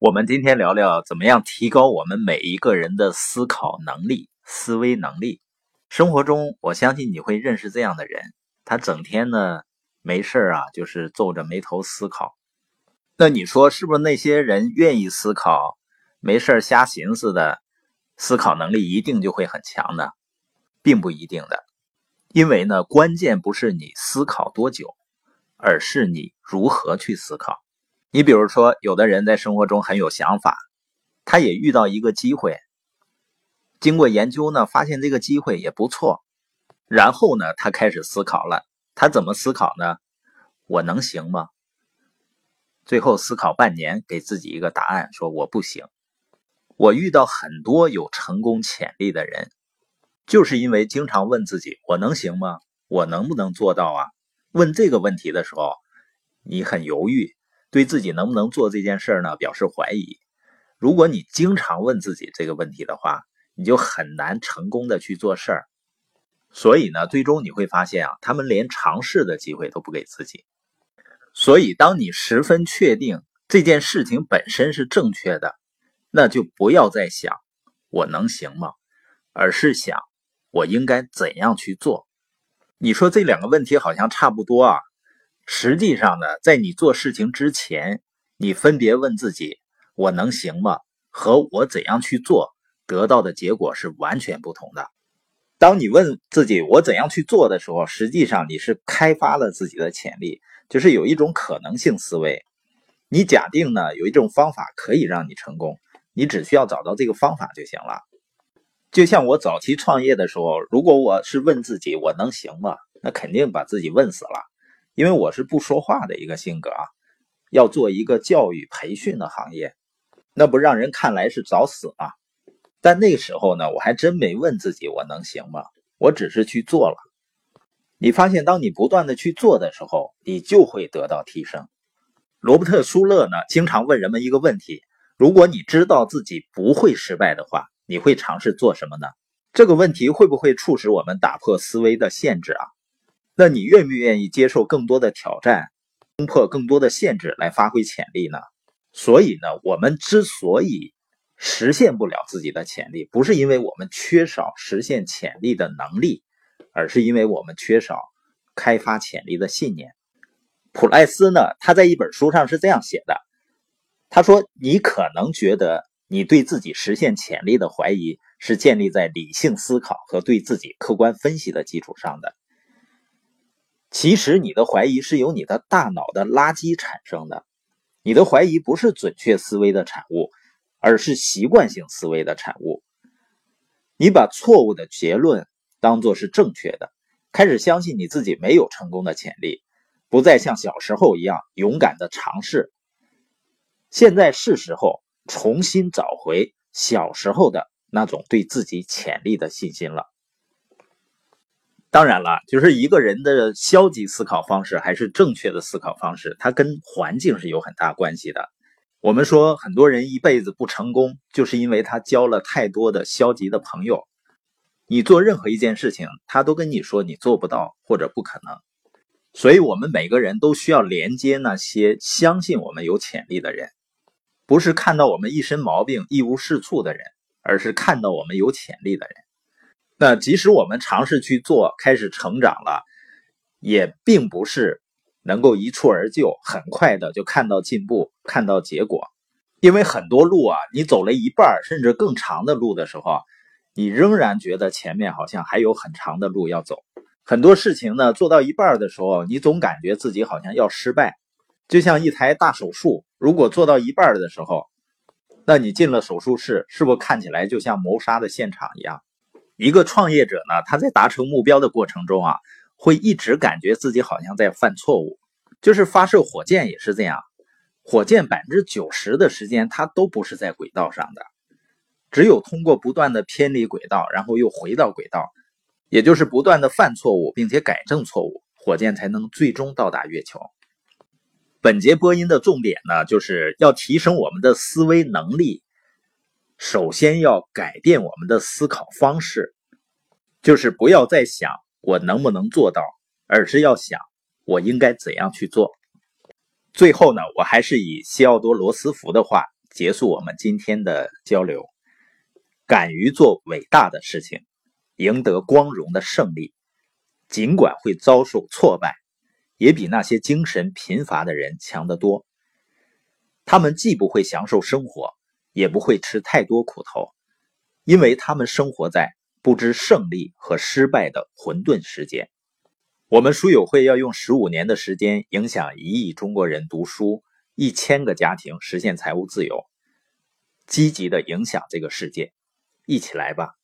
我们今天聊聊怎么样提高我们每一个人的思考能力、思维能力。生活中，我相信你会认识这样的人，他整天呢没事啊，就是皱着眉头思考。那你说是不是那些人愿意思考、没事瞎寻思的，思考能力一定就会很强呢？并不一定的，因为呢，关键不是你思考多久，而是你如何去思考。你比如说，有的人在生活中很有想法，他也遇到一个机会，经过研究呢，发现这个机会也不错，然后呢，他开始思考了。他怎么思考呢？我能行吗？最后思考半年，给自己一个答案，说我不行。我遇到很多有成功潜力的人。就是因为经常问自己“我能行吗？我能不能做到啊？”问这个问题的时候，你很犹豫，对自己能不能做这件事儿呢表示怀疑。如果你经常问自己这个问题的话，你就很难成功的去做事儿。所以呢，最终你会发现啊，他们连尝试的机会都不给自己。所以，当你十分确定这件事情本身是正确的，那就不要再想“我能行吗”，而是想。我应该怎样去做？你说这两个问题好像差不多啊。实际上呢，在你做事情之前，你分别问自己“我能行吗”和“我怎样去做”，得到的结果是完全不同的。当你问自己“我怎样去做”的时候，实际上你是开发了自己的潜力，就是有一种可能性思维。你假定呢有一种方法可以让你成功，你只需要找到这个方法就行了。就像我早期创业的时候，如果我是问自己我能行吗？那肯定把自己问死了，因为我是不说话的一个性格啊。要做一个教育培训的行业，那不让人看来是找死吗？但那个时候呢，我还真没问自己我能行吗？我只是去做了。你发现，当你不断的去做的时候，你就会得到提升。罗伯特·舒勒呢，经常问人们一个问题：如果你知道自己不会失败的话。你会尝试做什么呢？这个问题会不会促使我们打破思维的限制啊？那你愿不愿意接受更多的挑战，突破更多的限制来发挥潜力呢？所以呢，我们之所以实现不了自己的潜力，不是因为我们缺少实现潜力的能力，而是因为我们缺少开发潜力的信念。普莱斯呢，他在一本书上是这样写的，他说：“你可能觉得。”你对自己实现潜力的怀疑是建立在理性思考和对自己客观分析的基础上的。其实，你的怀疑是由你的大脑的垃圾产生的。你的怀疑不是准确思维的产物，而是习惯性思维的产物。你把错误的结论当作是正确的，开始相信你自己没有成功的潜力，不再像小时候一样勇敢的尝试。现在是时候。重新找回小时候的那种对自己潜力的信心了。当然了，就是一个人的消极思考方式还是正确的思考方式，它跟环境是有很大关系的。我们说，很多人一辈子不成功，就是因为他交了太多的消极的朋友。你做任何一件事情，他都跟你说你做不到或者不可能。所以，我们每个人都需要连接那些相信我们有潜力的人。不是看到我们一身毛病一无是处的人，而是看到我们有潜力的人。那即使我们尝试去做，开始成长了，也并不是能够一蹴而就，很快的就看到进步、看到结果。因为很多路啊，你走了一半甚至更长的路的时候，你仍然觉得前面好像还有很长的路要走。很多事情呢，做到一半的时候，你总感觉自己好像要失败。就像一台大手术，如果做到一半的时候，那你进了手术室，是不是看起来就像谋杀的现场一样？一个创业者呢，他在达成目标的过程中啊，会一直感觉自己好像在犯错误。就是发射火箭也是这样，火箭百分之九十的时间它都不是在轨道上的，只有通过不断的偏离轨道，然后又回到轨道，也就是不断的犯错误并且改正错误，火箭才能最终到达月球。本节播音的重点呢，就是要提升我们的思维能力。首先要改变我们的思考方式，就是不要再想我能不能做到，而是要想我应该怎样去做。最后呢，我还是以西奥多·罗斯福的话结束我们今天的交流。敢于做伟大的事情，赢得光荣的胜利，尽管会遭受挫败，也比那些精神贫乏的人强得多。他们既不会享受生活，也不会吃太多苦头，因为他们生活在不知胜利和失败的混沌世界。我们书友会要用十五年的时间，影响一亿中国人读书，一千个家庭实现财务自由，积极的影响这个世界。一起来吧。